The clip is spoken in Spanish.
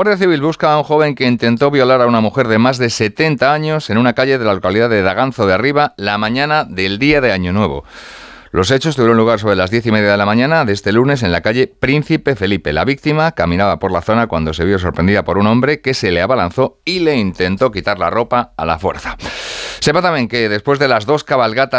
Guardia Civil busca a un joven que intentó violar a una mujer de más de 70 años en una calle de la localidad de Daganzo de Arriba la mañana del día de Año Nuevo. Los hechos tuvieron lugar sobre las diez y media de la mañana de este lunes en la calle Príncipe Felipe. La víctima caminaba por la zona cuando se vio sorprendida por un hombre que se le abalanzó y le intentó quitar la ropa a la fuerza. Sepa también que después de las dos cabalgatas